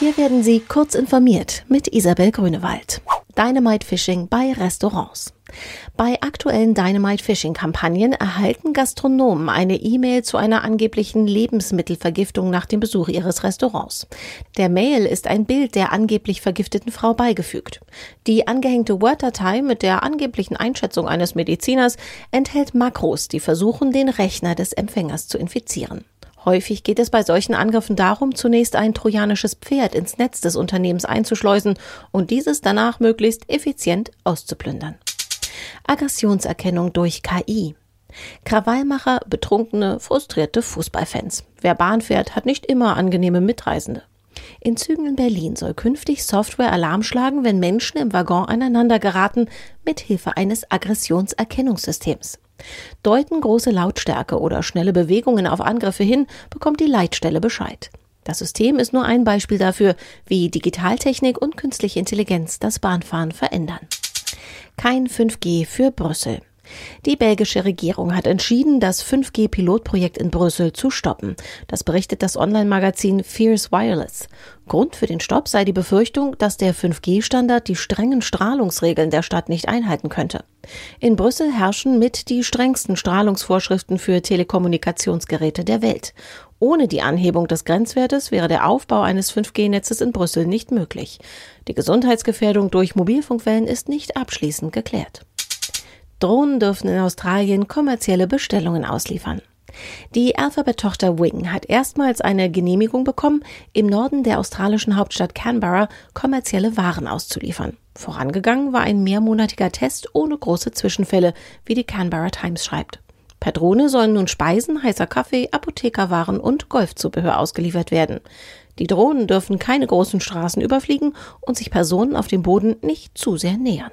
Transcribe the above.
Hier werden Sie kurz informiert mit Isabel Grünewald. Dynamite Fishing bei Restaurants. Bei aktuellen Dynamite Fishing Kampagnen erhalten Gastronomen eine E-Mail zu einer angeblichen Lebensmittelvergiftung nach dem Besuch ihres Restaurants. Der Mail ist ein Bild der angeblich vergifteten Frau beigefügt. Die angehängte Word-Datei mit der angeblichen Einschätzung eines Mediziners enthält Makros, die versuchen, den Rechner des Empfängers zu infizieren. Häufig geht es bei solchen Angriffen darum, zunächst ein trojanisches Pferd ins Netz des Unternehmens einzuschleusen und dieses danach möglichst effizient auszuplündern. Aggressionserkennung durch KI. Krawallmacher, betrunkene, frustrierte Fußballfans. Wer Bahn fährt, hat nicht immer angenehme Mitreisende. In Zügen in Berlin soll künftig Software Alarm schlagen, wenn Menschen im Waggon aneinander geraten, mit Hilfe eines Aggressionserkennungssystems. Deuten große Lautstärke oder schnelle Bewegungen auf Angriffe hin, bekommt die Leitstelle Bescheid. Das System ist nur ein Beispiel dafür, wie Digitaltechnik und künstliche Intelligenz das Bahnfahren verändern. Kein 5G für Brüssel. Die belgische Regierung hat entschieden, das 5G-Pilotprojekt in Brüssel zu stoppen. Das berichtet das Online-Magazin Fierce Wireless. Grund für den Stopp sei die Befürchtung, dass der 5G-Standard die strengen Strahlungsregeln der Stadt nicht einhalten könnte. In Brüssel herrschen mit die strengsten Strahlungsvorschriften für Telekommunikationsgeräte der Welt. Ohne die Anhebung des Grenzwertes wäre der Aufbau eines 5G-Netzes in Brüssel nicht möglich. Die Gesundheitsgefährdung durch Mobilfunkwellen ist nicht abschließend geklärt. Drohnen dürfen in Australien kommerzielle Bestellungen ausliefern. Die Alphabet-Tochter Wing hat erstmals eine Genehmigung bekommen, im Norden der australischen Hauptstadt Canberra kommerzielle Waren auszuliefern. Vorangegangen war ein mehrmonatiger Test ohne große Zwischenfälle, wie die Canberra Times schreibt. Per Drohne sollen nun Speisen, heißer Kaffee, Apothekerwaren und Golfzubehör ausgeliefert werden. Die Drohnen dürfen keine großen Straßen überfliegen und sich Personen auf dem Boden nicht zu sehr nähern.